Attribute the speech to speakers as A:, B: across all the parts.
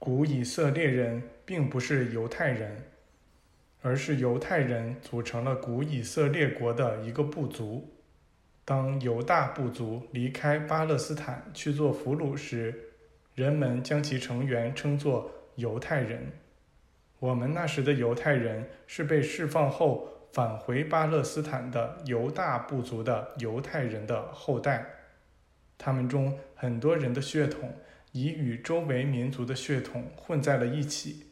A: 古以色列人并不是犹太人，而是犹太人组成了古以色列国的一个部族。当犹大部族离开巴勒斯坦去做俘虏时，人们将其成员称作犹太人。我们那时的犹太人是被释放后返回巴勒斯坦的犹大部族的犹太人的后代，他们中很多人的血统。已与周围民族的血统混在了一起。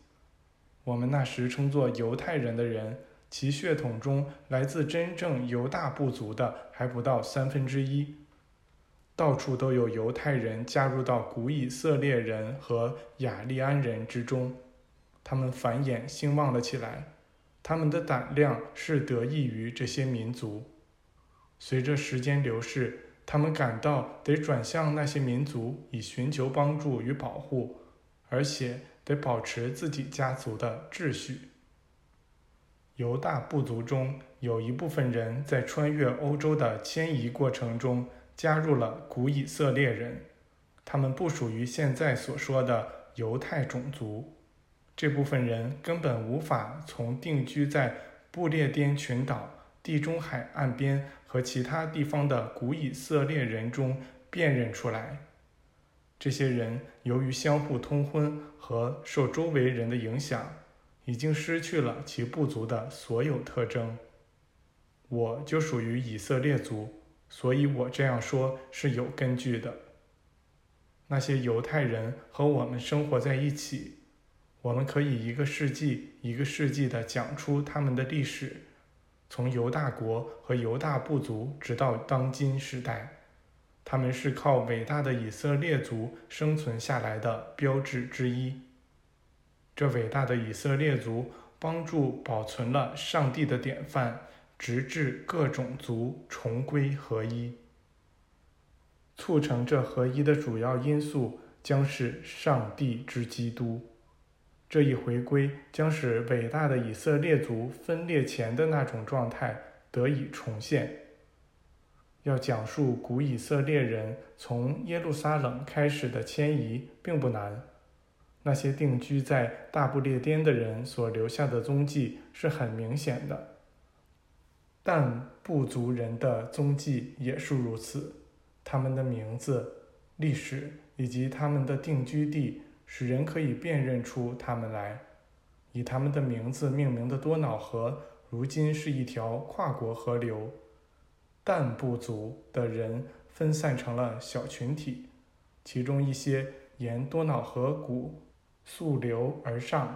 A: 我们那时称作犹太人的人，其血统中来自真正犹大部族的还不到三分之一。到处都有犹太人加入到古以色列人和雅利安人之中，他们繁衍兴旺了起来。他们的胆量是得益于这些民族。随着时间流逝。他们感到得转向那些民族以寻求帮助与保护，而且得保持自己家族的秩序。犹大部族中有一部分人在穿越欧洲的迁移过程中加入了古以色列人，他们不属于现在所说的犹太种族。这部分人根本无法从定居在不列颠群岛。地中海岸边和其他地方的古以色列人中辨认出来，这些人由于相互通婚和受周围人的影响，已经失去了其部族的所有特征。我就属于以色列族，所以我这样说是有根据的。那些犹太人和我们生活在一起，我们可以一个世纪一个世纪地讲出他们的历史。从犹大国和犹大部族直到当今时代，他们是靠伟大的以色列族生存下来的标志之一。这伟大的以色列族帮助保存了上帝的典范，直至各种族重归合一。促成这合一的主要因素将是上帝之基督。这一回归将使伟大的以色列族分裂前的那种状态得以重现。要讲述古以色列人从耶路撒冷开始的迁移并不难，那些定居在大不列颠的人所留下的踪迹是很明显的，但部族人的踪迹也是如此，他们的名字、历史以及他们的定居地。使人可以辨认出他们来。以他们的名字命名的多瑙河，如今是一条跨国河流。但部族的人分散成了小群体，其中一些沿多瑙河谷溯流而上，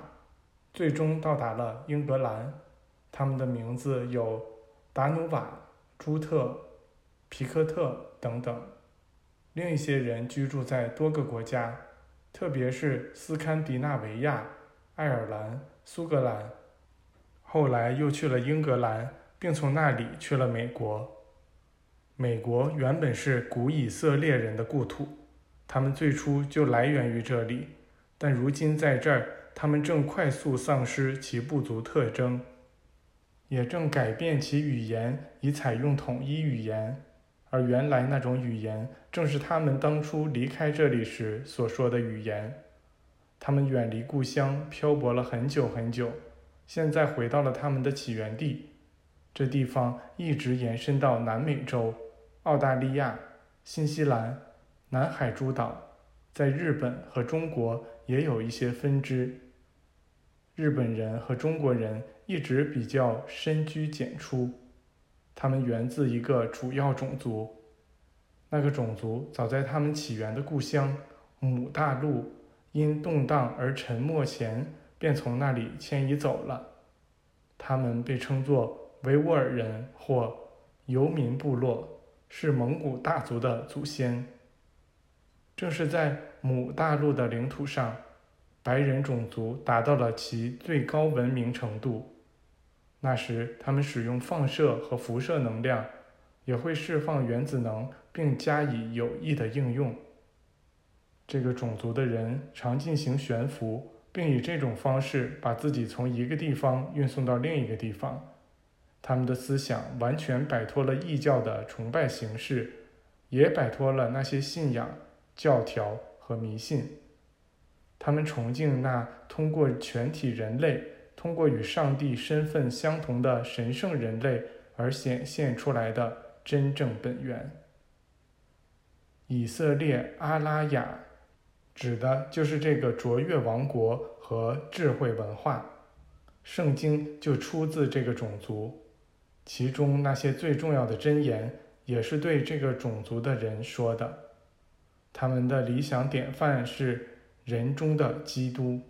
A: 最终到达了英格兰。他们的名字有达努瓦、朱特、皮克特等等。另一些人居住在多个国家。特别是斯堪的纳维亚、爱尔兰、苏格兰，后来又去了英格兰，并从那里去了美国。美国原本是古以色列人的故土，他们最初就来源于这里，但如今在这儿，他们正快速丧失其部族特征，也正改变其语言以采用统一语言。而原来那种语言，正是他们当初离开这里时所说的语言。他们远离故乡，漂泊了很久很久，现在回到了他们的起源地。这地方一直延伸到南美洲、澳大利亚、新西兰、南海诸岛，在日本和中国也有一些分支。日本人和中国人一直比较深居简出。他们源自一个主要种族，那个种族早在他们起源的故乡母大陆因动荡而沉没前，便从那里迁移走了。他们被称作维吾尔人或游民部落，是蒙古大族的祖先。正是在母大陆的领土上，白人种族达到了其最高文明程度。那时，他们使用放射和辐射能量，也会释放原子能，并加以有益的应用。这个种族的人常进行悬浮，并以这种方式把自己从一个地方运送到另一个地方。他们的思想完全摆脱了异教的崇拜形式，也摆脱了那些信仰、教条和迷信。他们崇敬那通过全体人类，通过与上帝身份相同的神圣人类而显现出来的真正本源。以色列阿拉雅，指的就是这个卓越王国和智慧文化。圣经就出自这个种族，其中那些最重要的箴言，也是对这个种族的人说的。他们的理想典范是。人中的基督，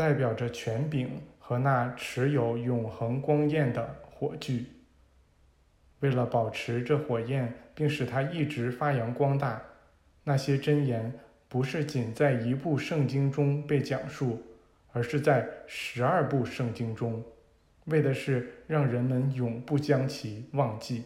A: 代表着权柄和那持有永恒光焰的火炬。为了保持这火焰，并使它一直发扬光大，那些箴言不是仅在一部圣经中被讲述，而是在十二部圣经中，为的是让人们永不将其忘记。